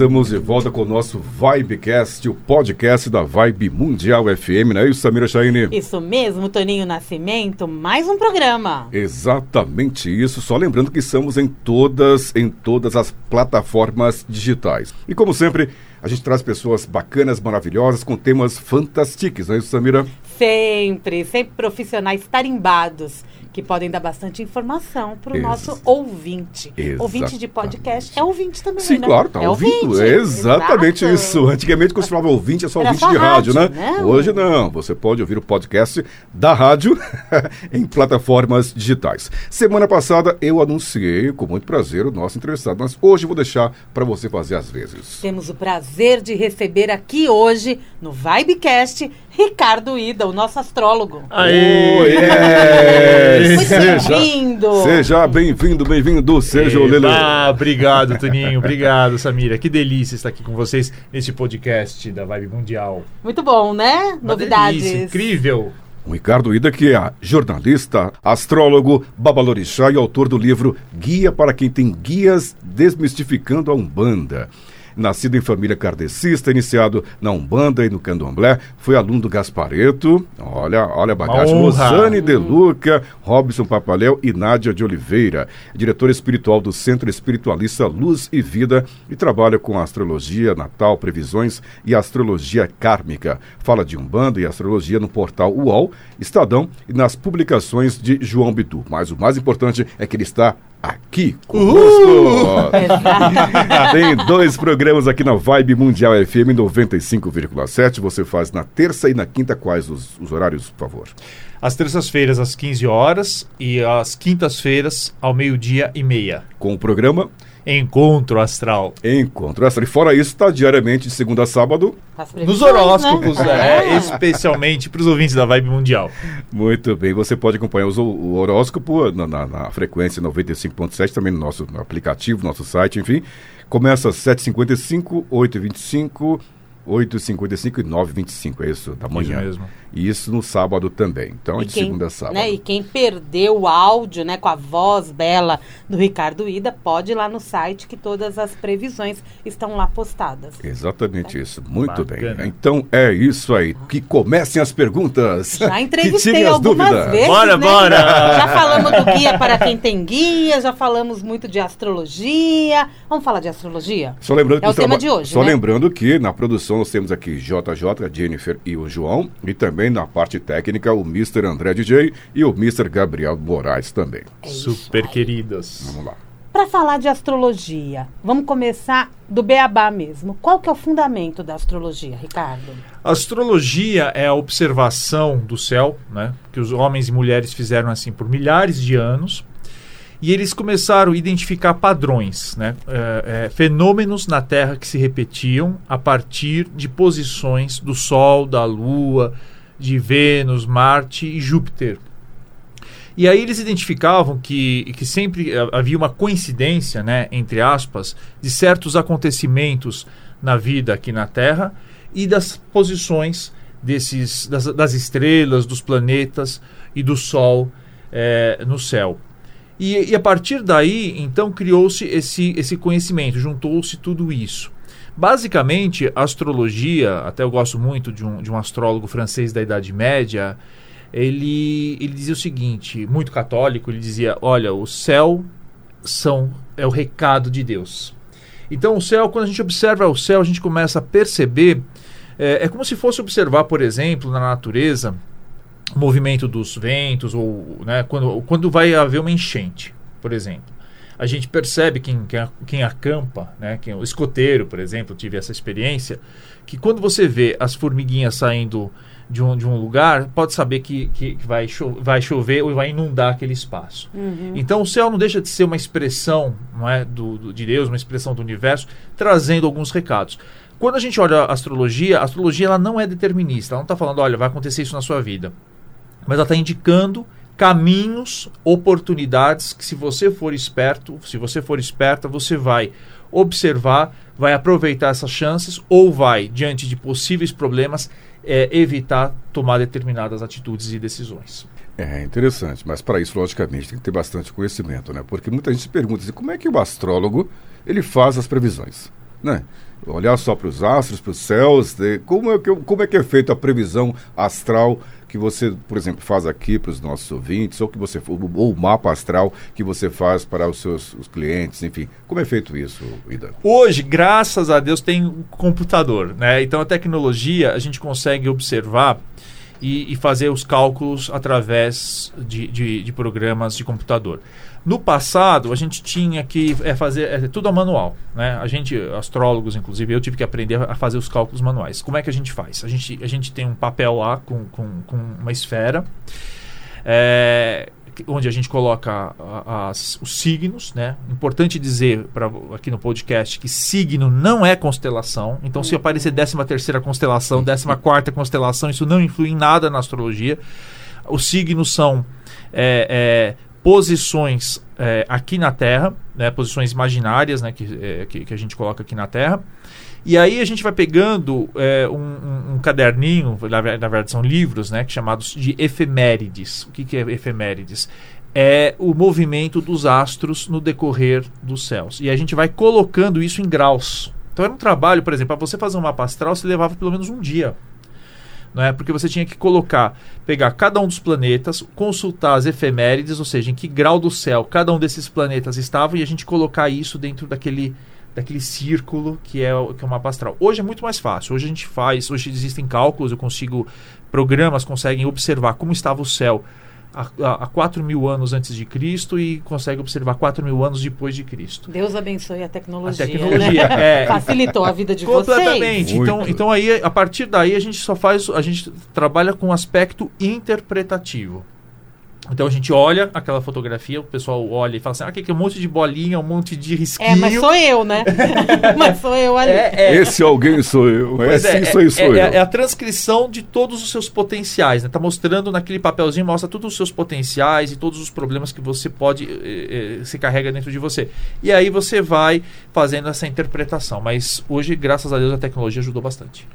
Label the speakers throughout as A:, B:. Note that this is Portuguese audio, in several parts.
A: Estamos de volta com o nosso Vibecast, o podcast da Vibe Mundial FM, não é isso, Samira Chaine?
B: Isso mesmo, Toninho Nascimento, mais um programa.
A: Exatamente isso, só lembrando que estamos em todas, em todas as plataformas digitais. E como sempre, a gente traz pessoas bacanas, maravilhosas, com temas fantásticos, não é isso, Samira?
B: Sempre, sempre profissionais tarimbados que podem dar bastante informação para o nosso ouvinte.
A: Exatamente.
B: Ouvinte de podcast é ouvinte também,
A: Sim,
B: né?
A: claro, tá
B: é
A: ouvindo.
B: ouvinte.
A: Exatamente
B: Exato.
A: isso. Antigamente, quando se falava ouvinte, é só
B: Era
A: ouvinte
B: só
A: de rádio,
B: rádio,
A: né? Hoje não. Você pode ouvir o podcast da rádio em plataformas digitais. Semana passada eu anunciei com muito prazer o nosso entrevistado, mas hoje eu vou deixar para você fazer às vezes.
B: Temos o prazer de receber aqui hoje, no Vibecast, Ricardo Ida, o nosso astrólogo.
C: Aê!
A: Oh, yes!
B: Muito
A: Seja,
B: bem-vindo.
A: seja bem-vindo, bem-vindo, seja o Lele.
C: Ah, obrigado, Toninho. Obrigado, Samira. Que delícia estar aqui com vocês nesse podcast da Vibe Mundial.
B: Muito bom, né?
C: Uma
B: Novidades.
C: delícia, incrível.
A: O Ricardo Ida, que é jornalista, astrólogo, babalorixá e autor do livro Guia para quem tem guias desmistificando a Umbanda. Nascido em família kardecista, iniciado na Umbanda e no Candomblé, foi aluno do Gaspareto, olha, olha a bagagem. Rosane De Luca, Robson Papaléu e Nádia de Oliveira. Diretor espiritual do Centro Espiritualista Luz e Vida e trabalha com astrologia natal, previsões e astrologia kármica. Fala de Umbanda e astrologia no portal UOL, Estadão e nas publicações de João Bidu. Mas o mais importante é que ele está aqui conosco. Tem dois programas aqui na Vibe Mundial FM 95,7. Você faz na terça e na quinta. Quais os, os horários, por favor?
C: Às terças-feiras, às 15 horas e às quintas-feiras, ao meio-dia e meia.
A: Com o programa
C: Encontro Astral.
A: Encontro Extra. E fora isso, está diariamente de segunda a sábado.
B: As
C: Nos
B: previsões,
C: horóscopos,
B: né?
C: é, especialmente para os ouvintes da Vibe Mundial.
A: Muito bem. Você pode acompanhar os- o horóscopo na, na- na frequência 95.7, também no nosso no aplicativo, nosso site, enfim. Começa às 7h55, 8h25, 8h55 e 9h25, é isso, da manhã.
C: mesmo.
A: E isso no sábado também. Então, é
B: E
A: de
B: quem,
A: segunda a sábado.
B: né, e quem perdeu o áudio, né, com a voz bela do Ricardo Ida, pode ir lá no site que todas as previsões estão lá postadas.
A: Exatamente isso. Muito
C: Bacana.
A: bem. Então é isso aí. Que comecem as perguntas.
B: Já entrevistei algumas
A: dúvidas.
B: vezes.
C: Bora,
B: né?
C: bora!
B: Já falamos do guia para quem tem guia, já falamos muito de astrologia. Vamos falar de astrologia?
A: Só lembrando
B: É
A: que
B: o tema de hoje,
A: Só
B: né?
A: lembrando que na produção nós temos aqui JJ, a Jennifer e o João. E também na parte técnica o Mr. André DJ e o Mr. Gabriel Moraes também.
B: É
C: Super
B: aí.
C: queridas.
A: Vamos lá.
B: Para falar de astrologia, vamos começar do beabá mesmo. Qual que é o fundamento da astrologia, Ricardo?
C: Astrologia é a observação do céu, né? Que os homens e mulheres fizeram assim por milhares de anos. E eles começaram a identificar padrões, né? É, é, fenômenos na Terra que se repetiam a partir de posições do Sol, da Lua, de Vênus, Marte e Júpiter. E aí eles identificavam que, que sempre ha- havia uma coincidência, né, entre aspas, de certos acontecimentos na vida aqui na Terra e das posições desses, das, das estrelas, dos planetas e do Sol eh, no céu. E, e a partir daí, então, criou-se esse, esse conhecimento, juntou-se tudo isso. Basicamente, a astrologia, até eu gosto muito de um, de um astrólogo francês da Idade Média, ele, ele dizia o seguinte, muito católico, ele dizia, olha, o céu são, é o recado de Deus. Então o céu, quando a gente observa o céu, a gente começa a perceber, é, é como se fosse observar, por exemplo, na natureza, movimento dos ventos, ou né, quando, quando vai haver uma enchente, por exemplo. A gente percebe quem, quem, acampa, né, quem, o escoteiro, por exemplo, tive essa experiência, que quando você vê as formiguinhas saindo de um, de um lugar, pode saber que, que que vai, cho vai chover ou vai inundar aquele espaço. Então o céu não deixa de ser uma expressão não é, do, do- de Deus, uma expressão do universo, trazendo alguns recados. Quando a gente olha a astrologia, a astrologia ela não é determinista. Ela não está falando, olha, vai acontecer isso na sua vida. Mas ela está indicando caminhos, oportunidades que se você for esperto, se você for esperta, você vai observar, vai aproveitar essas chances ou vai, diante de possíveis problemas, é, evitar tomar determinadas atitudes e decisões.
A: É interessante, mas para isso, logicamente, tem que ter bastante conhecimento, né? Porque muita gente se pergunta assim, como é que o astrólogo ele faz as previsões, né? Olhar só para os astros, para os céus, como é, que, como é que é feita a previsão astral que você, por exemplo, faz aqui para os nossos ouvintes, ou que você ou o mapa astral que você faz para os seus os clientes, enfim. Como é feito isso, Ida?
C: Hoje, graças a Deus, tem um computador, né? Então a tecnologia a gente consegue observar e, e fazer os cálculos através de, de, de programas de computador. No passado, a gente tinha que é, fazer é, tudo a manual. Né? A gente, astrólogos, inclusive, eu tive que aprender a fazer os cálculos manuais. Como é que a gente faz? A gente, a gente tem um papel lá com, com, com uma esfera. É, onde a gente coloca as, os signos, né? Importante dizer para aqui no podcast que signo não é constelação. Então, se aparecer 13 terceira constelação, 14 quarta constelação, isso não influi em nada na astrologia. Os signos são é, é, posições é, aqui na Terra, né, posições imaginárias né, que, é, que, que, a gente coloca aqui na Terra. E aí a gente vai pegando é, um, um, caderninho, na, na verdade são livros, né, chamados de efemérides. O que, que é efemérides? É o movimento dos astros no decorrer dos céus. E a gente vai colocando isso em graus. Então era um trabalho, por exemplo, para você fazer um mapa astral, você levava pelo menos um dia não é? Porque você tinha que colocar, pegar cada um dos planetas, consultar as efemérides, ou seja, em que grau do céu cada um desses planetas estava e a gente colocar isso dentro daquele daquele círculo que é, o, que é o mapa astral. Hoje é muito mais fácil. Hoje a gente faz, hoje existem cálculos, eu consigo programas conseguem observar como estava o céu há, 4 mil anos antes de Cristo e consegue observar 4 mil anos depois de Cristo.
B: Deus abençoe a tecnologia.
C: A tecnologia
B: né? é, Facilitou a vida de
C: completamente. vocês. Então, então aí, a partir daí, a gente só faz, a gente trabalha com aspecto interpretativo. Então a gente olha aquela fotografia, o pessoal olha e fala assim: ah, que é um monte de bolinha, um monte de risquinho. É,
B: mas sou eu, né? mas sou eu ali. É,
A: é, Esse alguém sou eu. É, sim,
C: é,
A: sou eu, sou
C: é,
A: eu.
C: É, a transcrição de todos os seus potenciais. Né? Tá mostrando naquele papelzinho, mostra todos os seus potenciais e todos os problemas que você pode eh, eh, se carrega dentro de você. E aí você vai fazendo essa interpretação. Mas hoje, graças a Deus, a tecnologia ajudou bastante.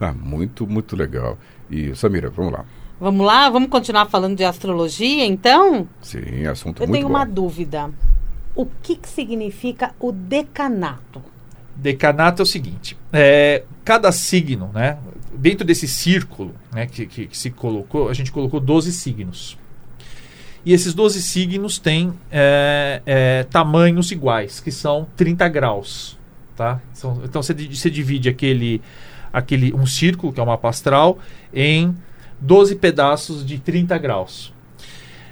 A: Ah, muito, muito legal. E Samira, vamos lá.
B: Vamos lá? Vamos continuar falando de astrologia, então?
A: Sim, assunto
B: Eu
A: muito
B: tenho
A: bom.
B: uma dúvida. O que, que significa o decanato?
C: Decanato é o seguinte: é, cada signo, né? Dentro desse círculo né, que, que, que, se colocou, a gente colocou 12 signos. E esses 12 signos têm é, é, tamanhos iguais, que são 30 graus. Tá? São, então você, você divide aquele, aquele um círculo, que é o mapa astral, em 12 pedaços de 30 graus.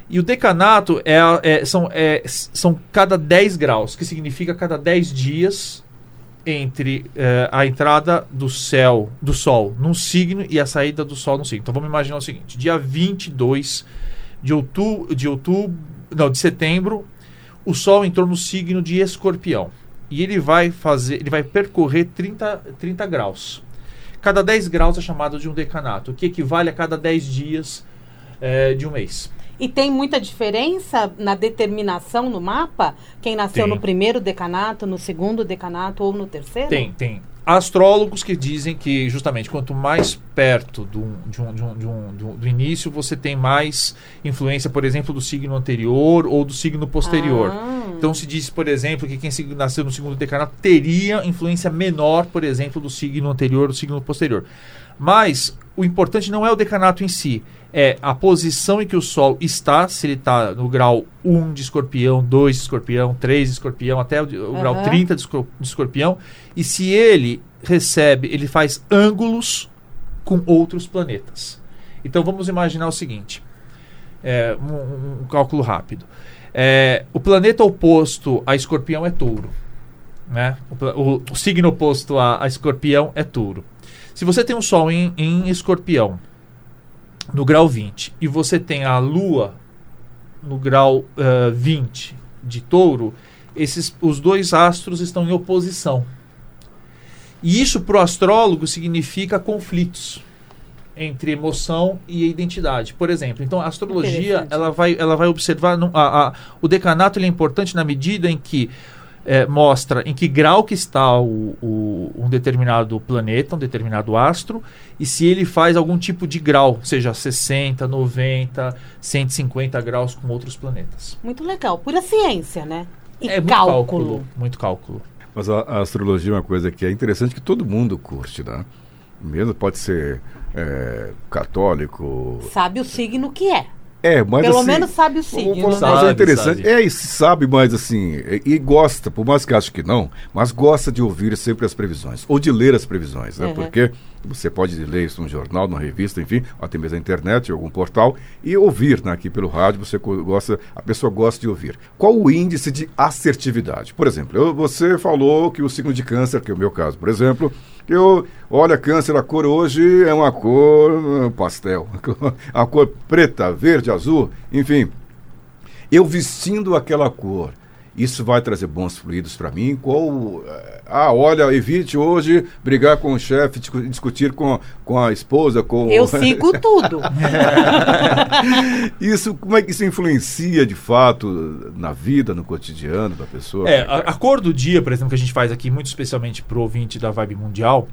C: E o decanato é, é, são, é, são cada 10 graus, que significa cada 10 dias entre é, a entrada do céu, do sol num signo e a saída do sol no signo. Então vamos imaginar o seguinte: dia 22 de outubro, de outubro, não, de setembro, o sol entrou no signo de Escorpião. E ele vai fazer, ele vai percorrer 30, 30 graus. Cada 10 graus é chamado de um decanato, que equivale a cada 10 dias é, de um mês.
B: E tem muita diferença na determinação no mapa? Quem nasceu tem. no primeiro decanato, no segundo decanato ou no terceiro?
C: Tem, tem. Astrólogos que dizem que justamente quanto mais perto do, de um, de um, de um, do, do, início você tem mais influência, por exemplo, do signo anterior ou do signo posterior. Ah. Então se diz, por exemplo, que quem nasceu no segundo decanato teria influência menor, por exemplo, do signo anterior do signo posterior. Mas o importante não é o decanato em si, é a posição em que o Sol está, se ele está no grau 1 de escorpião, 2 de escorpião, 3 de escorpião, até o, o uhum. grau 30 de escorpião, e se ele recebe, ele faz ângulos com outros planetas. Então vamos imaginar o seguinte: é, um, um cálculo rápido. É, o planeta oposto a escorpião é touro. Né? O, o, o signo oposto a, a, escorpião é touro. Se você tem um sol em, em escorpião, no grau 20, e você tem a lua no grau uh, 20 de touro, esses, os dois astros estão em oposição. E isso para o astrólogo significa conflitos entre emoção e identidade. Por exemplo, então a astrologia ela vai, ela vai observar no, a, a, o decanato ele é importante na medida em que é, mostra em que grau que está o, o, um determinado planeta, um determinado astro, e se ele faz algum tipo de grau, seja 60, 90, 150 graus com outros planetas.
B: Muito legal. Pura ciência, né?
C: E é cálculo. Muito cálculo. Muito cálculo.
A: Mas a, a, astrologia é uma coisa que é interessante que todo mundo curte, né? Mesmo pode ser é, católico.
B: Sabe o signo que é.
A: É, mas
B: Pelo
A: assim,
B: menos sabe o signo. Né?
A: Sabe, é interessante. Sabe. É, e sabe, mas assim, e, e, gosta, por mais que ache que não, mas gosta de ouvir sempre as previsões, ou de ler as previsões, né? Uhum. Porque você pode ler isso num jornal, numa revista, enfim, até mesmo na internet, algum portal, e ouvir né, aqui pelo rádio, você gosta, a pessoa gosta de ouvir. Qual o índice de assertividade? Por exemplo, eu, você falou que o signo de câncer, que é o meu caso, por exemplo, que eu, olha, câncer, a cor hoje é uma cor pastel. A cor preta, verde, azul, enfim. Eu vestindo aquela cor, isso vai trazer bons fluidos para mim? Qual. Eh, ah, olha, evite hoje brigar com o chefe, discutir com, com a esposa, com.
B: Eu sigo tudo.
A: isso, como é que isso influencia de fato na vida, no cotidiano da pessoa?
C: É, a, a cor do dia, por exemplo, que a gente faz aqui, muito especialmente para o ouvinte da Vibe Mundial,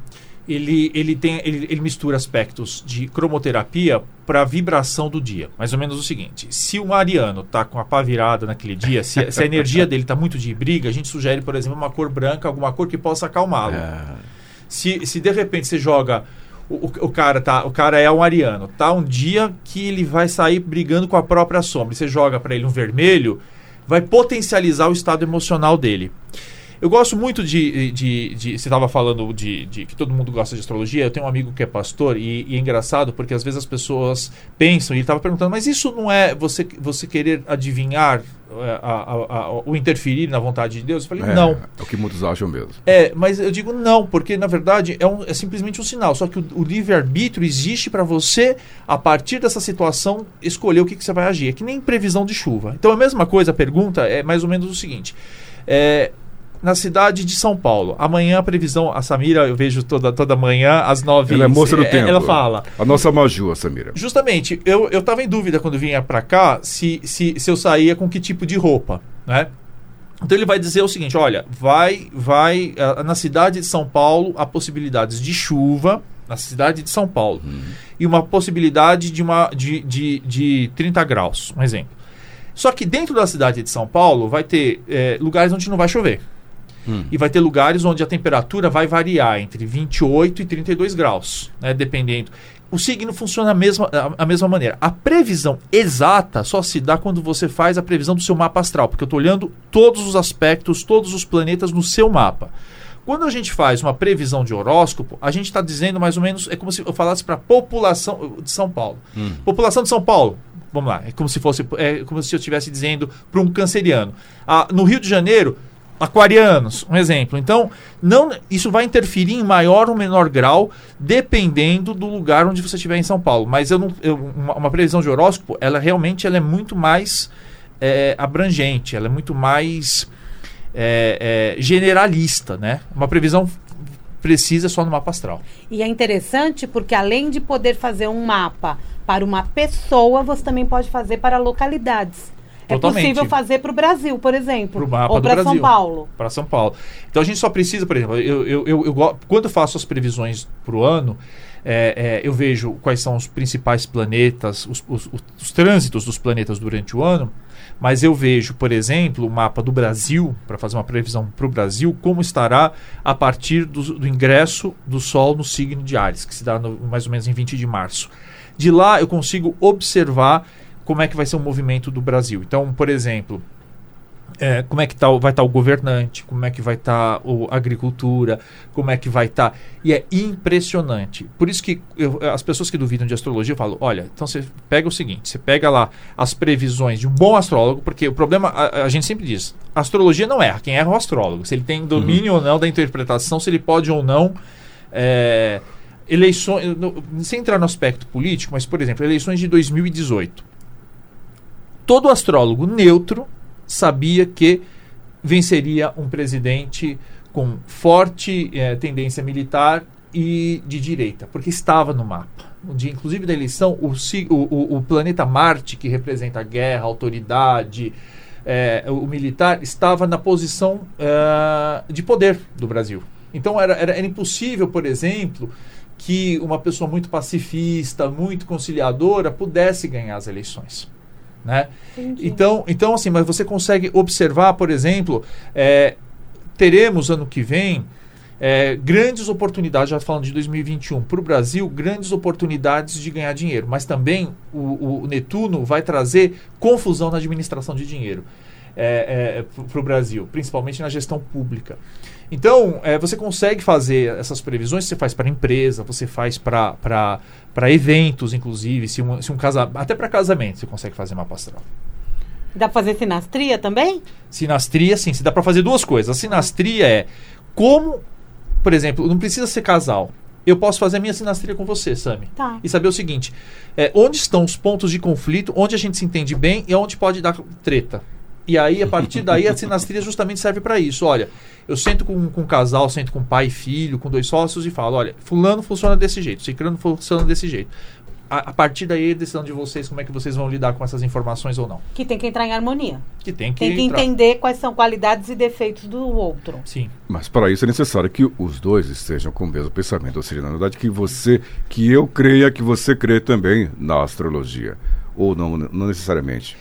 C: ele, ele, tem, ele, ele mistura aspectos de cromoterapia para vibração do dia. Mais ou menos o seguinte: se um ariano está com a pá virada naquele dia, se, se a energia dele está muito de briga, a gente sugere, por exemplo, uma cor branca, alguma cor que possa acalmá-lo. É. Se, se de repente você joga o, o, cara tá, o cara é um ariano, tá um dia que ele vai sair brigando com a própria sombra. Você joga para ele um vermelho, vai potencializar o estado emocional dele. Eu gosto muito de. de, de você estava falando de, de, que todo mundo gosta de astrologia. Eu tenho um amigo que é pastor e, e é engraçado porque às vezes as pessoas pensam, e ele estava perguntando, mas isso não é você, você querer adivinhar a, a, a, o interferir na vontade de Deus? Eu falei,
A: é,
C: não.
A: É o que muitos acham mesmo.
C: É, mas eu digo não, porque na verdade é, um, é simplesmente um sinal. Só que o, o livre-arbítrio existe para você, a partir dessa situação, escolher o que, que você vai agir. É que nem previsão de chuva. Então a mesma coisa, a pergunta é mais ou menos o seguinte. É, na cidade de São Paulo. Amanhã a previsão, a Samira eu vejo toda, toda manhã às nove.
A: Ela é moça do é, tempo.
C: Ela fala.
A: A nossa Maju, a Samira.
C: Justamente, eu, eu tava em dúvida quando vinha para cá se, se, se eu saía com que tipo de roupa, né? Então ele vai dizer o seguinte, olha, vai, vai uh, na cidade de São Paulo há possibilidades de chuva, na cidade de São Paulo, uhum. e uma possibilidade de, uma, de, de, de 30 graus, um exemplo. Só que dentro da cidade de São Paulo vai ter é, lugares onde não vai chover. Hum. E vai ter lugares onde a temperatura vai variar entre 28 e 32 graus, né, dependendo. O signo funciona a mesma, a, a, mesma maneira. A previsão exata só se dá quando você faz a previsão do seu mapa astral, porque eu estou olhando todos os aspectos, todos os planetas no seu mapa. Quando a gente faz uma previsão de horóscopo, a gente está dizendo mais ou menos, é como se eu falasse para a população de São Paulo. Hum. População de São Paulo, vamos lá, é como se fosse, é como se eu estivesse dizendo para um canceriano. Ah, no Rio de Janeiro, aquarianos, um exemplo. Então, não, isso vai interferir em maior ou menor grau, dependendo do lugar onde você estiver em São Paulo. Mas eu não, eu, uma, uma, previsão de horóscopo, ela realmente ela é muito mais é, abrangente, ela é muito mais é, é, generalista, né? Uma previsão precisa só no mapa astral.
B: E é interessante porque além de poder fazer um mapa para uma pessoa, você também pode fazer para localidades. Totalmente. É possível fazer para o Brasil, por exemplo. ou para São Paulo.
C: Para São Paulo. Então a gente só precisa, por exemplo, eu, eu, eu, eu quando eu faço as previsões para o ano, é, é, eu vejo quais são os principais planetas, os, os, os, trânsitos dos planetas durante o ano, mas eu vejo, por exemplo, o mapa do Brasil, para fazer uma previsão para o Brasil, como estará a partir do, do, ingresso do Sol no signo de Ares, que se dá no, mais ou menos em 20 de março. De lá eu consigo observar como é que vai ser o movimento do Brasil. Então, por exemplo, é, como é que tá, vai estar tá o governante, como é que vai estar tá a agricultura, como é que vai estar. Tá, e é impressionante. Por isso que eu, as pessoas que duvidam de astrologia, falo, olha, então você pega o seguinte, você pega lá as previsões de um bom astrólogo, porque o problema, a, a gente sempre diz, astrologia não erra, quem erra é o astrólogo. Se ele tem domínio uhum. ou não da interpretação, se ele pode ou não... É, eleições, sem entrar no aspecto político, mas, por exemplo, eleições de 2018 todo astrólogo neutro sabia que venceria um presidente com forte é, tendência militar e de direita, porque estava no mapa. No dia, inclusive, da eleição, o, o, o planeta Marte, que representa a guerra, a autoridade, é, o militar, estava na posição é, de poder do Brasil. Então era, era, era impossível, por exemplo, que uma pessoa muito pacifista, muito conciliadora, pudesse ganhar as eleições. Né? Então, então, assim, mas você consegue observar, por exemplo, é, teremos ano que vem é, grandes oportunidades, já falando de 2021, para o Brasil, grandes oportunidades de ganhar dinheiro. Mas também o, o Netuno vai trazer confusão na administração de dinheiro é, é, para o Brasil, principalmente na gestão pública. Então, é, você consegue fazer essas previsões, você faz para empresa, você faz para eventos, inclusive, se um, se um casa, até para casamento você consegue fazer mapa astral.
B: Dá para fazer sinastria também?
C: Sinastria, sim. Se dá para fazer duas coisas. A sinastria é como por exemplo, não precisa ser casal. Eu posso fazer a minha sinastria com você, Sami.
B: Tá.
C: E saber o seguinte: é, onde estão os pontos de conflito, onde a gente se entende bem e onde pode dar treta. E aí, a partir daí, a sinastria justamente serve para isso. Olha, eu sento com, com um casal, sento com pai e filho, com dois sócios e falo: olha, fulano funciona desse jeito, ciclano funciona desse jeito a, a, partir daí, a decisão de vocês, como é que vocês vão lidar com essas informações ou não.
B: Que tem que entrar em harmonia.
C: Que tem que,
B: tem que entender quais são qualidades e defeitos do outro.
C: Sim.
A: Mas para isso é necessário que os dois estejam com o mesmo pensamento. Ou seja, na verdade, que você, que eu creia que você crê também na astrologia. Ou não, não necessariamente.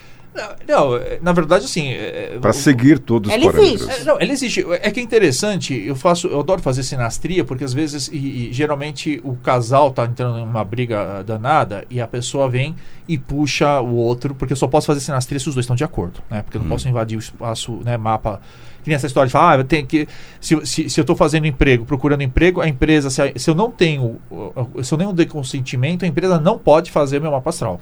C: Não, é, na verdade, assim.
A: É, é Para seguir todos
B: os parâmetros.
C: É, não, ela existe. É que é interessante, eu faço, eu adoro fazer sinastria, porque às vezes, e, e, geralmente, o casal tá entrando em uma briga danada e a pessoa vem e puxa o outro, porque eu só posso fazer sinastria se os dois estão de acordo, né? Porque eu não hum. posso invadir o espaço, né, mapa. Que nem essa história de falar, ah, tem que. Se, se, se eu estou fazendo emprego, procurando emprego, a empresa, se, a, se eu não tenho. Se eu nem dei consentimento, a empresa não pode fazer meu mapa astral.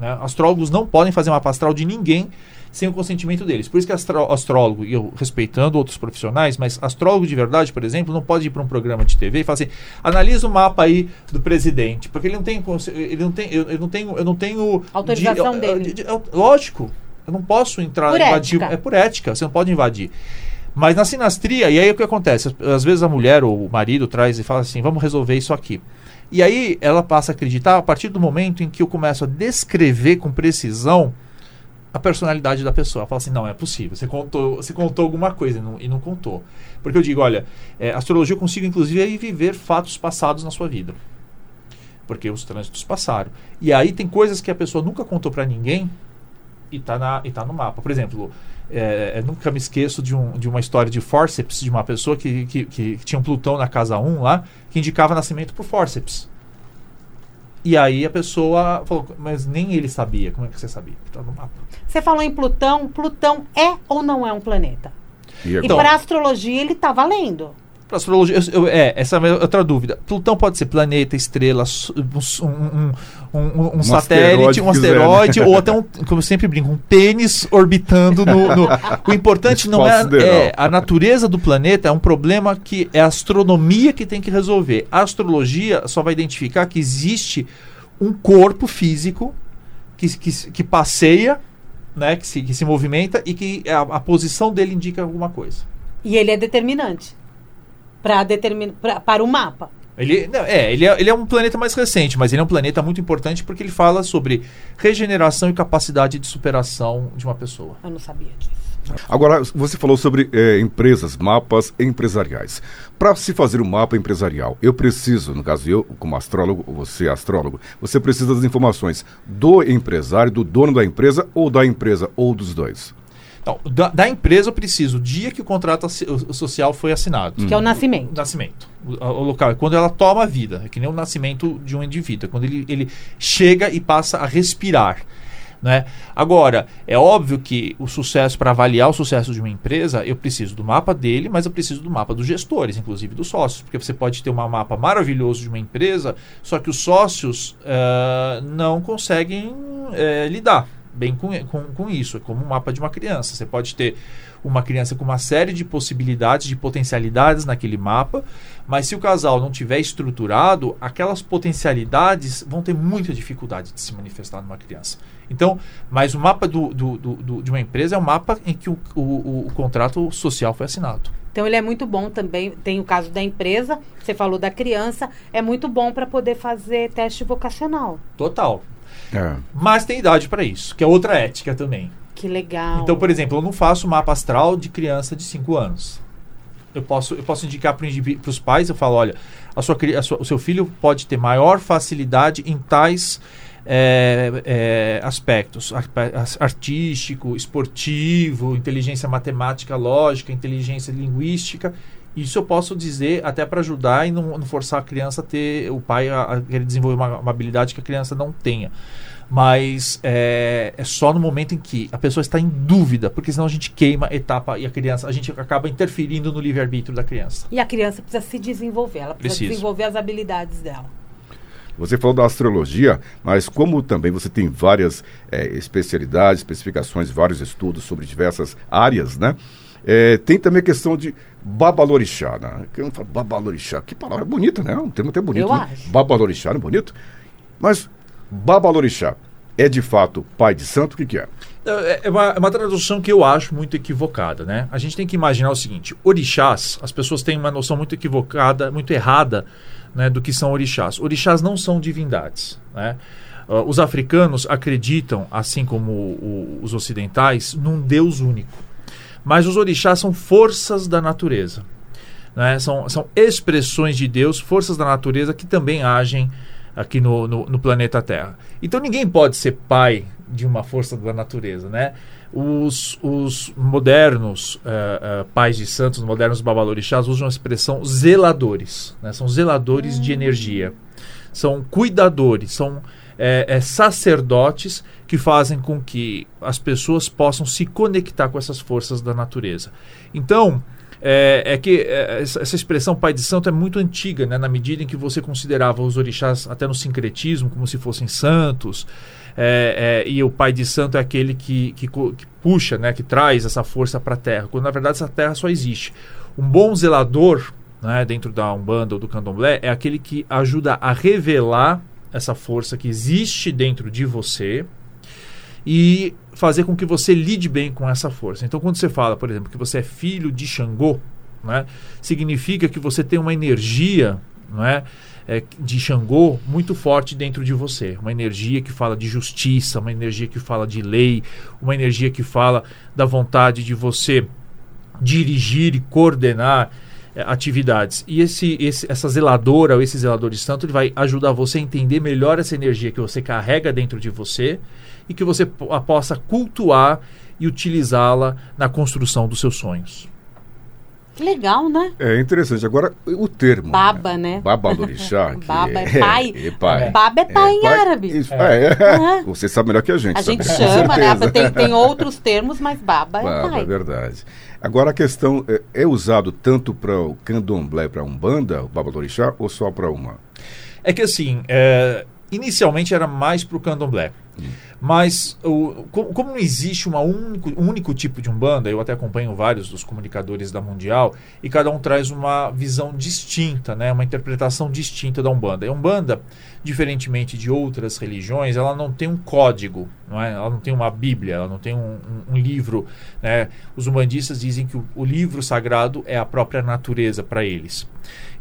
C: Né? Astrólogos não podem fazer mapa astral de ninguém sem o consentimento deles. Por isso que astro astrólogo, e eu respeitando outros profissionais, mas astrólogo de verdade, por exemplo, não pode ir para um programa de TV e falar assim, analisa o mapa aí do presidente, porque ele não tem, ele não tem, eu, eu não tenho, eu não tenho
B: autorização de, dele. De,
C: de, lógico, eu não posso entrar
B: por invadir,
C: ética. é por ética, você não pode invadir. Mas na sinastria, e aí o que acontece? Às vezes a mulher ou o marido traz e fala assim, vamos resolver isso aqui. E aí ela passa a acreditar a partir do momento em que eu começo a descrever com precisão a personalidade da pessoa. Fala assim, não, é possível. Você contou, você contou alguma coisa e não, e não contou. Porque eu digo, olha, é, astrologia eu consigo inclusive viver fatos passados na sua vida. Porque os trânsitos passaram. E aí tem coisas que a pessoa nunca contou para ninguém e está na, e tá no mapa. Por exemplo, é, nunca me esqueço de, um, de uma história de forceps de uma pessoa que, que, que, tinha um Plutão na casa 1 lá, que indicava nascimento por forceps. E aí a pessoa falou, mas nem ele sabia. Como é que você sabia? Tá no mapa.
B: Você falou em Plutão. Plutão é ou não é um planeta? E, e para astrologia ele está valendo.
C: Para astrologia, eu, eu, é, essa é outra dúvida. Plutão pode ser planeta, estrela, um, um, um, um satélite, um asteroide, ou até um, como eu sempre brinco, um pênis orbitando no. no... O importante não é, é, a natureza do planeta, é um problema que é a astronomia que tem que resolver. A astrologia só vai identificar que existe um corpo físico que, que, que passeia, né, que, se, que se movimenta e que a, a posição dele indica alguma coisa.
B: E ele é determinante para determinar para o mapa.
C: Ele, não, é, ele é, ele é um planeta mais recente, mas ele é um planeta muito importante porque ele fala sobre regeneração e capacidade de superação de uma pessoa.
B: Eu não sabia disso.
A: Agora, você falou sobre é, empresas, mapas empresariais. Para se fazer um mapa empresarial, eu preciso, no caso eu, como astrólogo, você astrólogo, você precisa das informações do empresário, do dono da empresa, ou da empresa, ou dos dois.
C: Então, da, da, empresa eu preciso o dia que o contrato social foi assinado.
B: Que é o nascimento.
C: O nascimento. O, o, local. Quando ela toma a vida. É que nem o nascimento de um indivíduo. É quando ele, ele chega e passa a respirar. Né? Agora, é óbvio que o sucesso, para avaliar o sucesso de uma empresa, eu preciso do mapa dele, mas eu preciso do mapa dos gestores, inclusive dos sócios. Porque você pode ter um mapa maravilhoso de uma empresa, só que os sócios uh, não conseguem uh, lidar bem com, com, com isso, é como um mapa de uma criança. Você pode ter uma criança com uma série de possibilidades, de potencialidades naquele mapa, mas se o casal não tiver estruturado, aquelas potencialidades vão ter muita dificuldade de se manifestar numa criança. Então, mas o mapa do, do, do, de uma empresa é um mapa em que o, o, o contrato social foi assinado.
B: Então ele é muito bom também. Tem o caso da empresa, você falou da criança, é muito bom para poder fazer teste vocacional.
C: Total. É. Mas tem idade para isso, que é outra ética também.
B: Que legal.
C: Então, por exemplo, eu não faço mapa astral de criança de 5 anos. Eu posso, eu posso indicar para os pais, eu falo, olha, a sua, a sua, o seu filho pode ter maior facilidade em tais é, é, aspectos artístico, esportivo, inteligência matemática, lógica, inteligência linguística. Isso eu posso dizer até para ajudar e não, não, forçar a criança a ter, o pai a, a querer desenvolver uma, uma habilidade que a criança não tenha mas é, é, só no momento em que a pessoa está em dúvida, porque senão a gente queima etapa e a criança, a gente acaba interferindo no livre-arbítrio da criança.
B: E a criança precisa se desenvolver, ela precisa Preciso. desenvolver as habilidades dela.
A: Você falou da astrologia, mas como também você tem várias é, especialidades, especificações, vários estudos sobre diversas áreas, né? É, tem também a questão de babalorixá, né? Que eu falo babalorixá, que palavra bonita, né? Um termo até bonito. Eu né? acho. Babalorixá, não é bonito? Mas Babalorixá é de fato pai de santo? O que, que é?
C: É, é uma, é uma, tradução que eu acho muito equivocada, né? A gente tem que imaginar o seguinte: orixás, as pessoas têm uma noção muito equivocada, muito errada, né, do que são orixás. Orixás não são divindades, né? Uh, os africanos acreditam, assim como o, os ocidentais, num Deus único. Mas os orixás são forças da natureza. Né? São, são expressões de Deus, forças da natureza que também agem aqui no, no, no, planeta Terra. Então ninguém pode ser pai de uma força da natureza, né? Os, os modernos uh, uh, pais de santos, os modernos babalorixás usam a expressão zeladores, né? São zeladores de energia, são cuidadores, são é, é, sacerdotes que fazem com que as pessoas possam se conectar com essas forças da natureza. Então, é, é que é, essa expressão pai de santo é muito antiga, né? na medida em que você considerava os orixás até no sincretismo como se fossem santos. É, é, e o pai de santo é aquele que, que, que puxa, né, que traz essa força para a terra, quando na verdade essa terra só existe. Um bom zelador, né, dentro da Umbanda ou do Candomblé, é aquele que ajuda a revelar essa força que existe dentro de você e fazer com que você lide bem com essa força. Então, quando você fala, por exemplo, que você é filho de Xangô, né, significa que você tem uma energia não é, é, de Xangô muito forte dentro de você. Uma energia que fala de justiça, uma energia que fala de lei, uma energia que fala da vontade de você dirigir e coordenar é, atividades. E esse, esse, essa zeladora ou esse zelador de santo ele vai ajudar você a entender melhor essa energia que você carrega dentro de você e que você possa cultuar e utilizá-la na construção dos seus sonhos.
B: Que legal, né?
A: É interessante. Agora, o termo.
B: Baba, né?
A: né? Baba do Orixá.
B: Baba é, é pai. É, pai. Baba é pai é, em pai, árabe.
A: Isso, é. Você sabe melhor que a gente.
B: A gente chama, né? Tem, tem outros termos, mas baba, baba é pai.
A: é verdade. Agora, a questão é, é usado tanto para o candomblé, para a umbanda, o baba do Orixá, ou só para uma?
C: É que assim, é, inicialmente era mais para o candomblé. Mas o, como, não existe uma único, um único tipo de umbanda, eu até acompanho vários dos comunicadores da Mundial, e cada um traz uma visão distinta, né, uma interpretação distinta da umbanda. A umbanda, diferentemente de outras religiões, ela não tem um código, não é? ela não tem uma Bíblia, ela não tem um, um, um livro. Né? Os umbandistas dizem que o, o livro sagrado é a própria natureza para eles.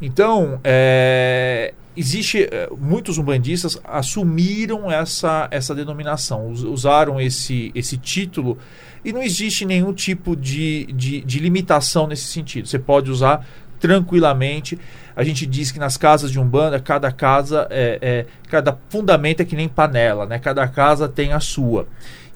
C: Então, é, existe eh, muitos umbandistas assumiram essa, essa denominação, usaram esse, esse título e não existe nenhum tipo de, de, de limitação nesse sentido. Você pode usar tranquilamente. A gente diz que nas casas de Umbanda, cada casa, é, é, cada fundamento é que nem panela, né? Cada casa tem a sua.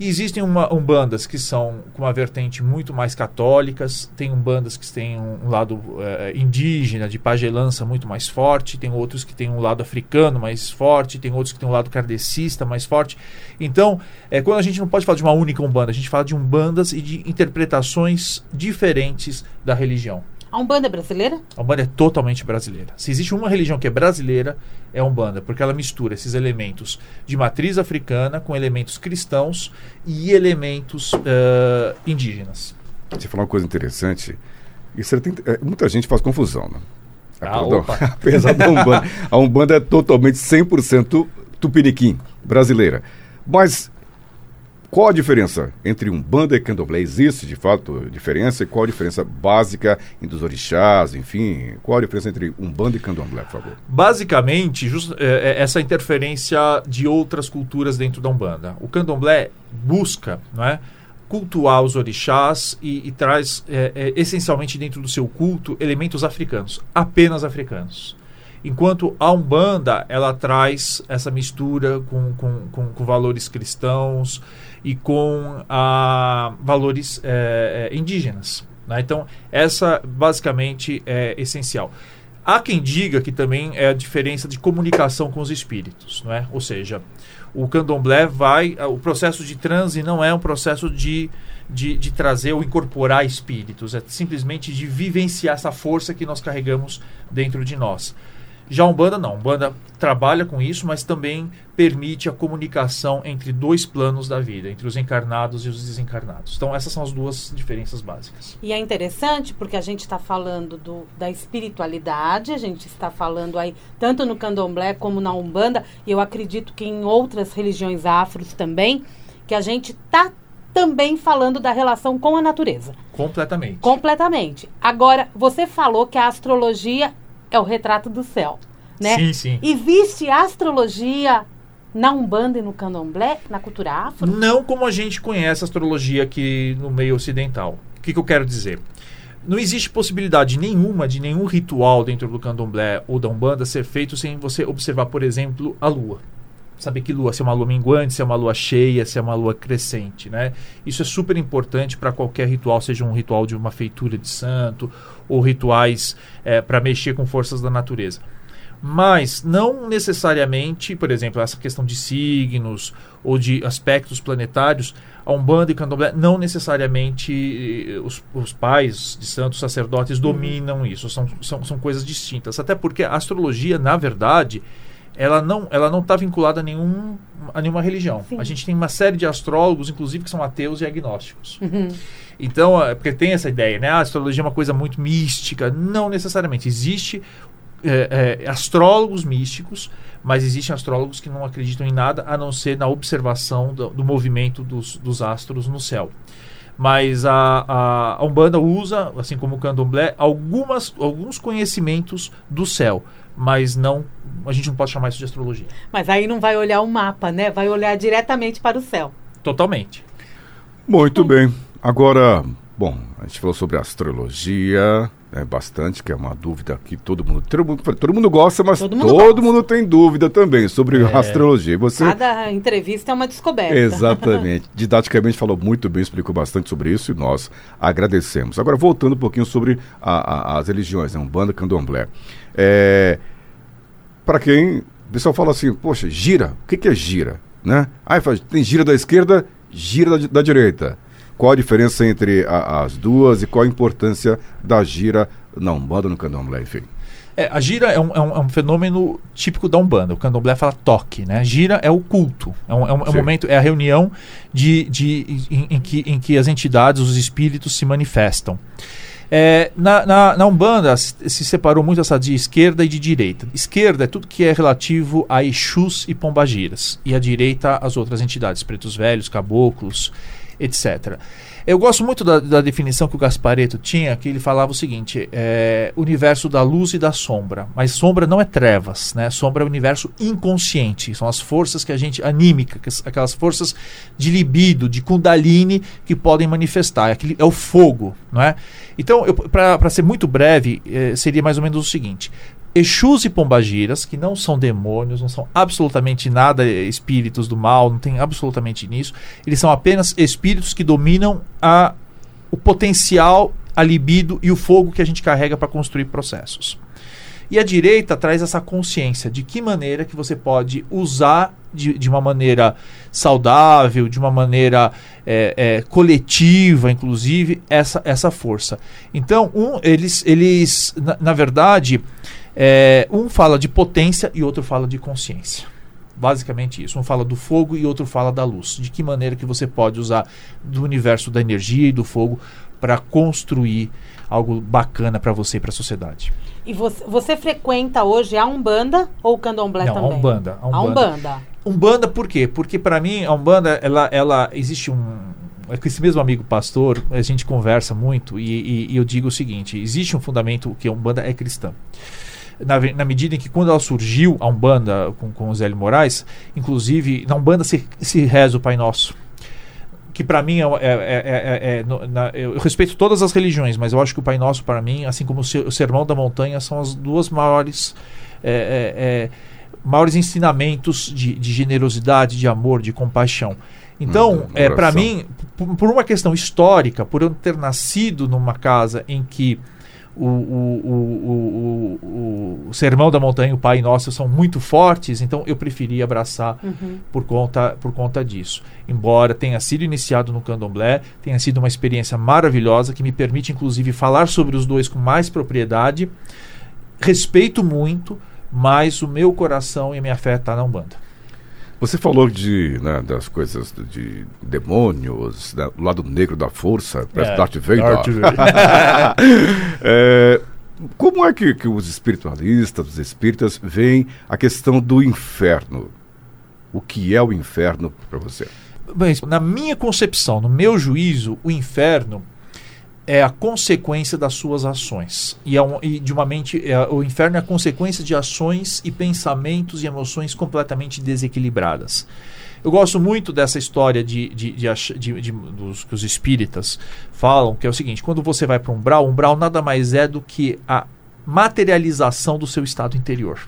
C: E existem uma, umbandas que são com uma vertente muito mais católicas, tem umbandas que têm um, um lado é, indígena, de pagelança muito mais forte, tem outros que têm um lado africano mais forte, tem outros que têm um lado kardecista mais forte. Então, é, quando a gente não pode falar de uma única umbanda, a gente fala de umbandas e de interpretações diferentes da religião.
B: A Umbanda é brasileira?
C: A Umbanda é totalmente brasileira. Se existe uma religião que é brasileira, é a Umbanda, porque ela mistura esses elementos de matriz africana com elementos cristãos e elementos uh, indígenas.
A: Você falou uma coisa interessante. Isso tem, é, muita gente faz confusão, né?
C: Ah, Perdão,
A: apesar da Umbanda, a Umbanda é totalmente 100% tupiniquim, brasileira. Mas qual a diferença entre um banda e candomblé? Existe, de fato, diferença? E qual a diferença básica entre os orixás, enfim? Qual a diferença entre um banda e candomblé, por favor?
C: Basicamente, just, é, é, essa interferência de outras culturas dentro da Umbanda. O candomblé busca, não é? cultuar os orixás e, e traz é, é, essencialmente dentro do seu culto elementos africanos, apenas africanos. Enquanto a Umbanda ela traz essa mistura com, com, com, com valores cristãos, e com ah, valores é, é, indígenas. Né? Então, essa basicamente é essencial. Há quem diga que também é a diferença de comunicação com os espíritos, não é? Ou seja, o candomblé vai. O processo de transe não é um processo de, de, de, trazer ou incorporar espíritos, é simplesmente de vivenciar essa força que nós carregamos dentro de nós. Já a Umbanda não. A Umbanda trabalha com isso, mas também permite a comunicação entre dois planos da vida, entre os encarnados e os desencarnados. Então, essas são as duas diferenças básicas.
B: E é interessante porque a gente está falando do, da espiritualidade, a gente está falando aí tanto no candomblé como na Umbanda, e eu acredito que em outras religiões afros também, que a gente está também falando da relação com a natureza.
C: Completamente.
B: Completamente. Agora, você falou que a astrologia é o retrato do céu, né?
C: Sim, sim.
B: Existe astrologia na Umbanda e no Candomblé, na cultura afro?
C: Não como a gente conhece a astrologia aqui no meio ocidental. O que, que eu quero dizer? Não existe possibilidade nenhuma de nenhum ritual dentro do candomblé ou da Umbanda ser feito sem você observar, por exemplo, a lua. Saber que lua, se é uma lua minguante, se é uma lua cheia, se é uma lua crescente, né? Isso é super importante para qualquer ritual, seja um ritual de uma feitura de santo ou rituais é, para mexer com forças da natureza. Mas não necessariamente, por exemplo, essa questão de signos ou de aspectos planetários, a Umbanda e Candomblé não necessariamente eh, os, os pais de santos sacerdotes uhum. dominam isso, são, são, são coisas distintas. Até porque a astrologia, na verdade, ela não ela não está vinculada a, nenhum, a nenhuma religião. Sim. A gente tem uma série de astrólogos, inclusive, que são ateus e agnósticos. Uhum. Então, é, porque tem essa ideia, né? A astrologia é uma coisa muito mística. Não necessariamente. Existe é, é, astrólogos místicos, mas existem astrólogos que não acreditam em nada a não ser na observação do, do movimento dos, dos, astros no céu. Mas a, a, a, Umbanda usa, assim como o Candomblé, algumas, alguns conhecimentos do céu, mas não a gente não pode chamar isso de astrologia.
B: Mas aí não vai olhar o mapa, né? Vai olhar diretamente para o céu.
C: Totalmente.
A: Muito bem. Agora, bom, a gente falou sobre astrologia, né, bastante, que é uma dúvida que todo mundo, todo mundo, todo mundo gosta, mas todo, mundo, todo mundo, tem dúvida também sobre é. astrologia. Você...
B: Cada entrevista é uma descoberta.
A: Exatamente. Didaticamente falou muito bem, explicou bastante sobre isso e nós agradecemos. Agora, voltando um pouquinho sobre a, a, as religiões, né, Umbanda, Candomblé. É, Para quem, o pessoal fala assim, poxa, gira, o que, que é gira? Né? Aí faz, tem gira da esquerda, gira da, da direita. Qual a diferença entre a, as duas e qual a importância da gira na Umbanda no Candomblé, enfim?
C: É, a gira é um, é, um, é um, fenômeno típico da Umbanda. O Candomblé fala toque, né? Gira é o culto. É um, é um, é momento, é a reunião de, de, em, em, que, em que as entidades, os espíritos se manifestam. É, na, na, na, Umbanda se separou muito essa de esquerda e de direita. Esquerda é tudo que é relativo a Exus e Pombagiras. E a direita, as outras entidades, pretos velhos, caboclos, etc. Eu gosto muito da, da, definição que o Gaspareto tinha, que ele falava o seguinte: é, universo da luz e da sombra. Mas sombra não é trevas, né? Sombra é o universo inconsciente. São as forças que a gente anímica, aquelas forças de libido, de kundalini que podem manifestar. É, aquele, é o fogo, não é? Então, para ser muito breve, é, seria mais ou menos o seguinte: Exus e Pombagiras, que não são demônios, não são absolutamente nada espíritos do mal, não tem absolutamente nisso. Eles são apenas espíritos que dominam a, o potencial, a libido e o fogo que a gente carrega para construir processos. E a direita traz essa consciência de que maneira que você pode usar de, de uma maneira saudável, de uma maneira é, é, coletiva, inclusive, essa, essa força. Então, um, eles, eles na, na verdade, é, um fala de potência e outro fala de consciência. Basicamente isso. Um fala do fogo e outro fala da luz. De que maneira que você pode usar do universo da energia e do fogo para construir algo bacana para você e para a sociedade.
B: E você, você, frequenta hoje a Umbanda ou o Candomblé
C: Não,
B: também?
C: A Umbanda.
B: A Umbanda. A Umbanda.
C: Umbanda por quê? Porque para mim a Umbanda, ela, ela existe um... É com esse mesmo amigo pastor, a gente conversa muito e, e, e eu digo o seguinte, existe um fundamento que a Umbanda é cristã na, na, medida em que quando ela surgiu, a Umbanda, com, com o Zélio Moraes, inclusive, na Umbanda se, se reza o Pai Nosso. Que para mim é, é, é, é no, na, eu respeito todas as religiões, mas eu acho que o Pai Nosso, para mim, assim como o, Sermão da Montanha, são as duas maiores maiores ensinamentos de, de, generosidade, de amor, de compaixão. Então, hum, é, para mim, por, por, uma questão histórica, por eu ter nascido numa casa em que o, o, o, o, Sermão da Montanha e o Pai Nosso são muito fortes, então eu preferi abraçar uhum. por, conta, por conta disso. Embora tenha sido iniciado no candomblé, tenha sido uma experiência maravilhosa que me permite, inclusive, falar sobre os dois com mais propriedade. Respeito muito, mas o meu coração e a minha fé estão tá na Umbanda.
A: Você falou de, né, das coisas de demônios, né, do lado negro da força, parece é, Darth Vader. Darth Vader. é, como é que, que os espiritualistas, os espíritas, veem a questão do inferno? O que é o inferno para você?
C: Bem, na minha concepção, no meu juízo, o inferno é a consequência das suas ações. E, é um, e de uma mente, é, o inferno é a consequência de ações e pensamentos e emoções completamente desequilibradas. Eu gosto muito dessa história de, de, de, de dos, que os espíritas falam, que é o seguinte: quando você vai para um umbral, umbral nada mais é do que a materialização do seu estado interior.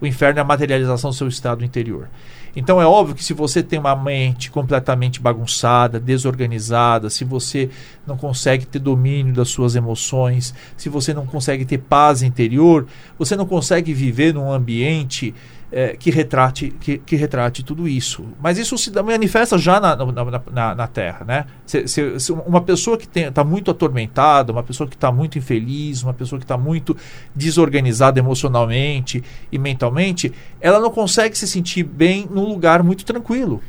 C: O inferno é a materialização do seu estado interior. Então é óbvio que se você tem uma mente completamente bagunçada, desorganizada, se você não consegue ter domínio das suas emoções, se você não consegue ter paz interior, você não consegue viver num ambiente é, que, retrate, que, que, retrate tudo isso. Mas isso se manifesta já na, na, na, na Terra. Né? Se, se, se uma pessoa que está muito atormentada, uma pessoa que está muito infeliz, uma pessoa que está muito desorganizada emocionalmente e mentalmente, ela não consegue se sentir bem num lugar muito tranquilo.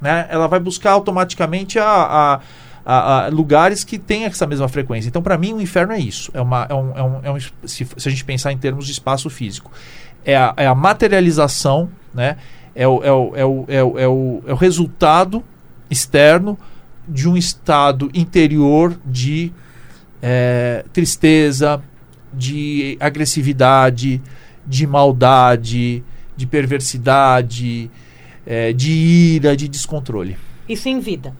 C: Né? Ela vai buscar automaticamente a, a a, a, lugares que têm essa mesma frequência. Então, para mim, o inferno é isso. É uma, é um, é um, é um se, se, a gente pensar em termos de espaço físico, é a, é a materialização, né? é, o, é, o, é, o, é, o, é, o, é o resultado externo de um estado interior de é, tristeza, de agressividade, de maldade, de perversidade, é, de ira, de descontrole.
B: Isso em vida.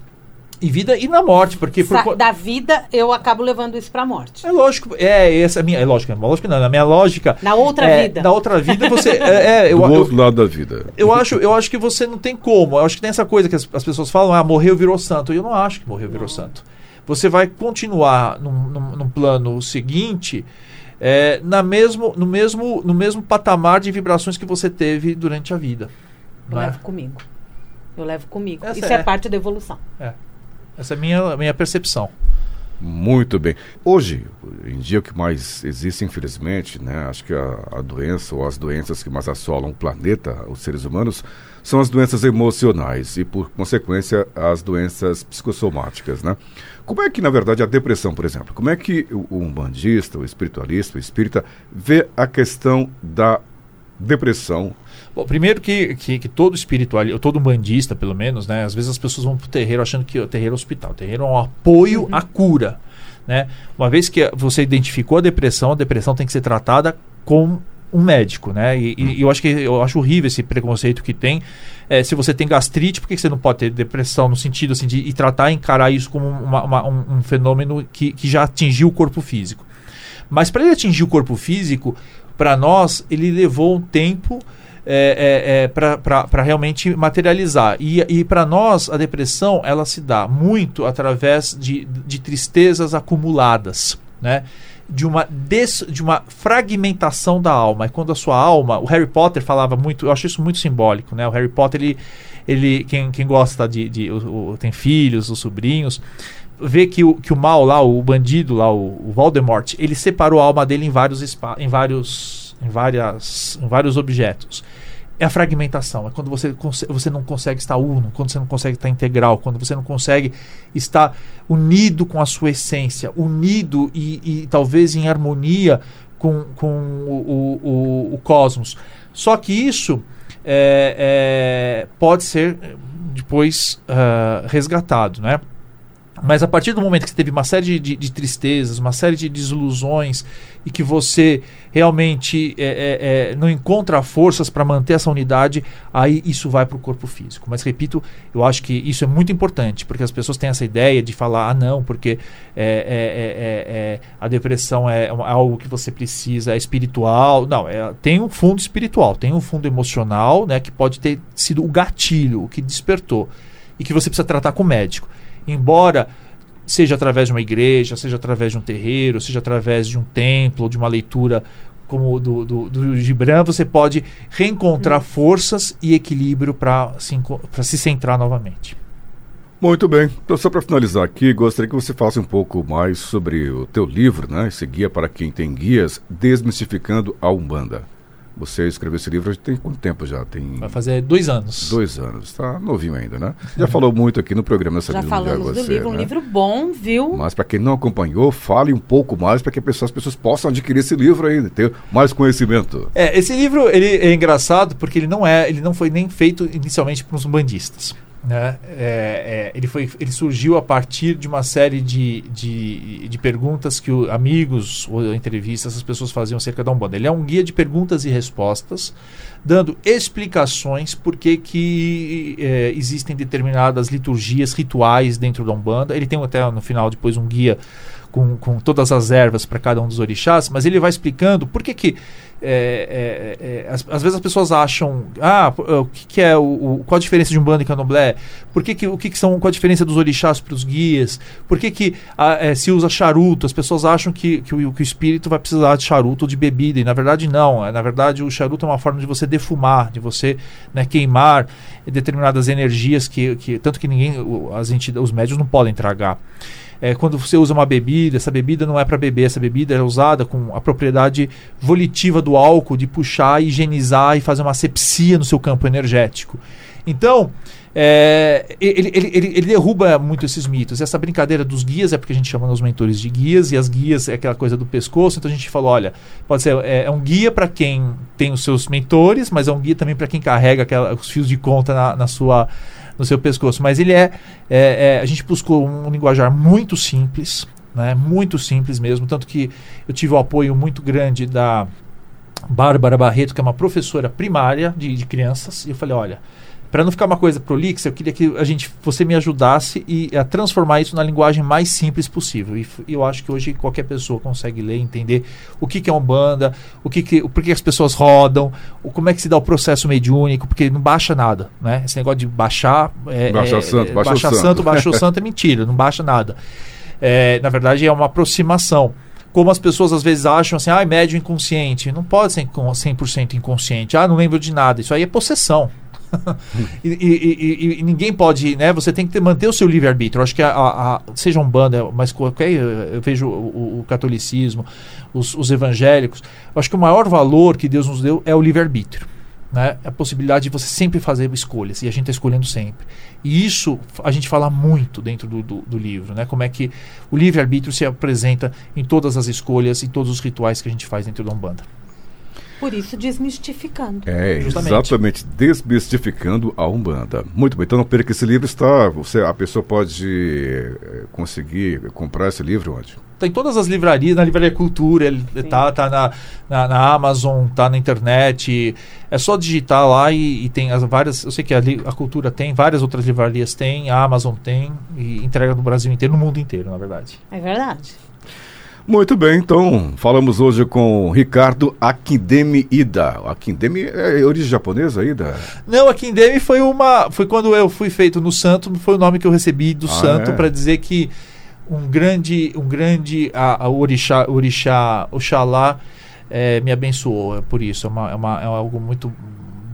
C: Em vida e na morte, porque
B: por... da vida eu acabo levando isso para a morte.
C: É lógico, é essa é minha, é lógico, é lógico não, na minha lógica.
B: Na outra
C: é,
B: vida.
C: Na outra vida você é,
A: é eu, Do outro lado da vida.
C: Eu acho, eu acho que você não tem como. Eu acho que tem essa coisa que as, as pessoas falam, ah, morreu virou santo. Eu não acho que morreu virou santo. Você vai continuar num, num, num plano seguinte. É, na mesmo, no, mesmo, no mesmo patamar de vibrações que você teve durante a vida.
B: Eu
C: é?
B: levo comigo. Eu levo comigo. Essa Isso é. é parte da evolução.
C: É. Essa é a minha, minha percepção.
A: Muito bem. Hoje, em dia, o que mais existe, infelizmente, né, acho que a, a, doença ou as doenças que mais assolam o planeta, os seres humanos, são as doenças emocionais e, por consequência, as doenças psicossomáticas, né? Como é que, na verdade, a depressão, por exemplo, como é que o, o umbandista, o espiritualista, o espírita, vê a questão da depressão
C: Bom, primeiro que, que, que todo espiritual, todo bandista, pelo menos, né? Às vezes as pessoas vão pro terreiro achando que o terreiro é hospital. O terreiro é um apoio uhum. à cura. Né? Uma vez que você identificou a depressão, a depressão tem que ser tratada com um médico, né? E, e, eu acho que eu acho horrível esse preconceito que tem. É, se você tem gastrite, por que você não pode ter depressão no sentido assim de e tratar, encarar isso como uma, uma, um, um, fenômeno que, que já atingiu o corpo físico? Mas para ele atingir o corpo físico, para nós ele levou um tempo é, é, é para realmente materializar. E, e para nós, a depressão ela se dá muito através de, de tristezas acumuladas. Né? de uma, des, de uma fragmentação da alma. É quando a sua alma, o Harry Potter falava muito, eu acho isso muito simbólico, né? O Harry Potter, ele, ele quem, quem gosta de, de o, o, tem filhos, os sobrinhos, vê que o, que o mal lá, o bandido lá, o, o Voldemort, ele separou a alma dele em vários, em vários, em várias, em vários objetos é a fragmentação, é quando você, você não consegue estar uno, quando você não consegue estar integral, quando você não consegue estar unido com a sua essência, unido e, e talvez em harmonia com, com o, o, o, cosmos. Só que isso é, é, pode ser depois uh, resgatado, né? Mas a partir do momento que você teve uma série de, de, de tristezas, uma série de desilusões e que você realmente é, é, é, não encontra forças para manter essa unidade, aí isso vai para o corpo físico. Mas repito, eu acho que isso é muito importante, porque as pessoas têm essa ideia de falar, ah, não, porque é, é, a depressão é algo que você precisa, é espiritual. Não, tem um fundo espiritual, tem um fundo emocional, né, que pode ter sido o gatilho, o que despertou, e que você precisa tratar com o médico embora seja através de uma igreja, seja através de um terreiro, seja através de um templo, de uma leitura como do, do, do Gibran, você pode reencontrar hum. forças e equilíbrio para se, se centrar novamente.
A: Muito bem. Então, só para finalizar aqui, gostaria que você falasse um pouco mais sobre o teu livro, né? Esse guia para quem tem guias, Desmistificando a Umbanda. Você escreveu esse livro tem quanto tempo já? Tem
C: Vai fazer dois anos.
A: Dois anos. Está novinho ainda, né? Já falou muito aqui no programa
B: essa Já falamos do livro, né? um livro bom, viu?
A: Mas para quem não acompanhou, fale um pouco mais para que as pessoas possam adquirir esse livro ainda, ter mais conhecimento.
C: É, esse livro ele é engraçado porque ele não é, ele não foi nem feito inicialmente para os bandistas. Né? É, é, ele, foi, ele surgiu a partir de uma série de, de, de perguntas que o, amigos ou entrevistas as pessoas faziam acerca da Umbanda. Ele é um guia de perguntas e respostas, dando explicações por que, que é, existem determinadas liturgias, rituais dentro da Umbanda. Ele tem até no final depois um guia com, com todas as ervas para cada um dos orixás, mas ele vai explicando por que, que é, é, é, às, às, vezes as pessoas acham, ah, o que, que é o, o, qual a diferença de um bando e candomblé? Por que, que o que, que, são, qual a diferença dos orixás para os guias? Por que, que a, é, se usa charuto? As pessoas acham que, que o, que, o, espírito vai precisar de charuto ou de bebida e na verdade não. É, na verdade o charuto é uma forma de você defumar, de você né, queimar determinadas energias que, que tanto que ninguém, as entidades, os médios não podem tragar é, quando você usa uma bebida, essa bebida não é para beber, essa bebida é usada com a propriedade volitiva do álcool de puxar, higienizar e fazer uma sepsia no seu campo energético. Então, é, ele, ele, ele, ele, derruba muito esses mitos. Essa brincadeira dos guias é porque a gente chama os mentores de guias, e as guias é aquela coisa do pescoço. Então a gente falou: olha, pode ser é, é um guia para quem tem os seus mentores, mas é um guia também para quem carrega aquela, os fios de conta na, na sua no seu pescoço. Mas ele é, é, é a gente buscou um linguajar muito simples, né? Muito simples mesmo, tanto que eu tive o apoio muito grande da Bárbara Barreto, que é uma professora primária de, de crianças, e eu falei, olha, para não ficar uma coisa prolixa, eu queria que a gente, você me ajudasse e a transformar isso na linguagem mais simples possível. E eu acho que hoje qualquer pessoa consegue ler, entender o que, que é uma banda, o que, que, por que as pessoas rodam, o, como é que se dá o processo mediúnico, porque não baixa nada, né? Esse negócio de baixar, é,
A: baixa é, santo, baixa,
C: baixa
A: santo,
C: santo, baixa o santo é mentira, não baixa nada. É, na verdade é uma aproximação como as pessoas às vezes acham assim, ah, é médio inconsciente. Não pode ser 100% inconsciente. Ah, não lembro de nada. Isso aí é possessão. e, e, e, e, ninguém pode, né? Você tem que ter, manter o seu livre-arbítrio. Acho que a, a, a, seja um banda, mas qualquer. Eu vejo o, o catolicismo, os, os, evangélicos. acho que o maior valor que Deus nos deu é o livre-arbítrio. Né? A possibilidade de você sempre fazer escolhas, e a gente está escolhendo sempre. E isso a gente fala muito dentro do, do, do livro, né? Como é que o livre-arbítrio se apresenta em todas as escolhas, em todos os rituais que a gente faz dentro da Umbanda.
B: Por isso, desmistificando.
A: É, Justamente. exatamente, desmistificando a Umbanda. Muito bem, então não perca esse livro, está, você, a pessoa pode é, conseguir comprar esse livro onde?
C: Tem todas as livrarias, na Livraria Cultura, ele tá, tá na, na, na, Amazon, tá na internet. É só digitar lá e, e tem as várias. Eu sei que a, a, Cultura tem, várias outras livrarias tem, a Amazon tem, e entrega no Brasil inteiro, no mundo inteiro, na verdade.
B: É verdade.
A: Muito bem, então falamos hoje com Ricardo Akindemi Ida. Akindemi é origem japonesa, Ida?
C: Não, Akindemi foi uma, foi quando eu fui feito no santo, foi o nome que eu recebi do ah, santo é? para dizer que um grande, um grande a, a orixá, orixá, Oxalá é, me abençoou é por isso. É, uma, é, uma, é algo muito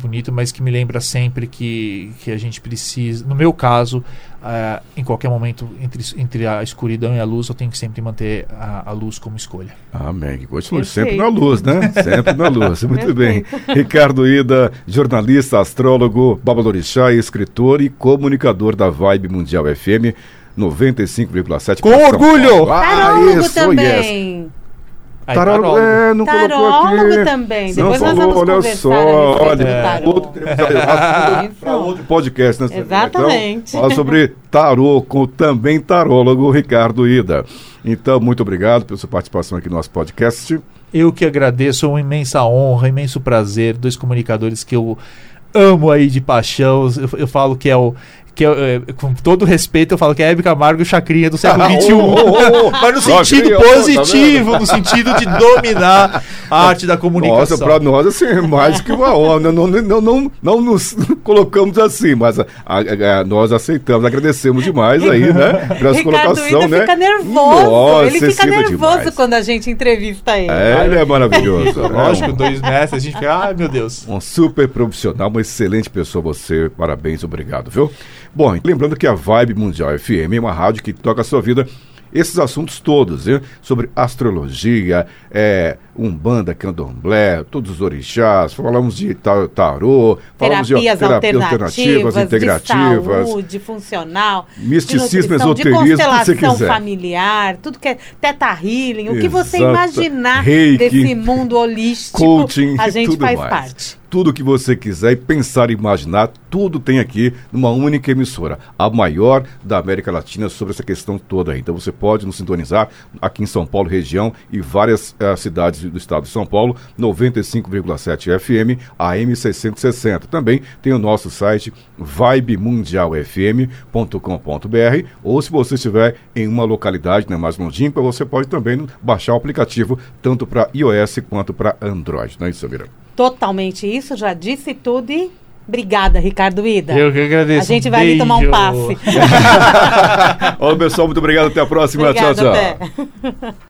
C: bonito, mas que me lembra sempre que, que a gente precisa, no meu caso, uh, em qualquer momento, entre, entre a escuridão e a luz, eu tenho que sempre manter a, a luz como escolha.
A: Amém. Que continue sempre na luz, né? Sempre na luz. Muito bem. Ricardo Ida, jornalista, astrólogo, babalorixá, escritor e comunicador da Vibe Mundial FM 95,7.
C: Com orgulho!
B: Ah, isso, também. Yes.
A: Tarólogo, é, não tarólogo aqui.
B: também. Depois
A: não
B: nós
A: falou,
B: vamos
A: olha só, olha, outro, para outro podcast, né?
B: Exatamente.
A: Então, fala sobre tarô com também tarólogo Ricardo Ida. Então, muito obrigado pela sua participação aqui no nosso podcast.
C: Eu que agradeço, é uma imensa honra, imenso prazer, dois comunicadores que eu amo aí de paixão. Eu, eu falo que é o que eu, é, com todo respeito, eu falo que é Hebe Camargo e o Chacrinha do século XXI. Oh, oh, oh, Mas no sentido tá positivo, no sentido de dominar a arte da comunicação. Nossa,
A: para nós, assim, é mais que uma honra. Não, não, não, não nos colocamos assim, mas a, a, a, nós aceitamos, agradecemos demais aí, né?
B: Pela sua colocação, né? fica nervoso. Nossa, ele fica nervoso demais. quando a gente entrevista ele.
A: É, ele é maravilhoso.
C: Lógico, dois mestres, a gente fica, ai meu Deus.
A: Um super profissional, uma excelente pessoa você. Parabéns, obrigado, viu? Bom, lembrando que a Vibe Mundial FM é uma rádio que toca a sua vida esses assuntos todos, né? sobre astrologia, é, umbanda, candomblé, todos os orixás, falamos de tarô, falamos
B: terapias de terapias alternativas, integrativas, de saúde, funcional,
A: misticismo, de esoterismo, de
B: constelação familiar, tudo que é teta healing, o que você imaginar Reiki, desse mundo holístico, coaching, a gente faz mais. parte
A: tudo que você quiser e pensar e imaginar, tudo tem aqui numa única emissora, a maior da América Latina sobre essa questão toda aí. Então você pode nos sintonizar aqui em São Paulo, região e várias uh, cidades do estado de São Paulo, 95,7 FM, AM 660. Também tem o nosso site vibemundialfm.com.br ou se você estiver em uma localidade né, mais longínqua, você pode também baixar o aplicativo tanto para iOS quanto para Android, não é isso, Mira?
B: totalmente isso, já disse tudo e Obrigada, Ricardo Ida.
C: Eu que agradeço.
B: A gente vai ali tomar um passe.
A: Olá, pessoal, muito obrigado. Até a próxima. Obrigada, tchau, tchau. Até.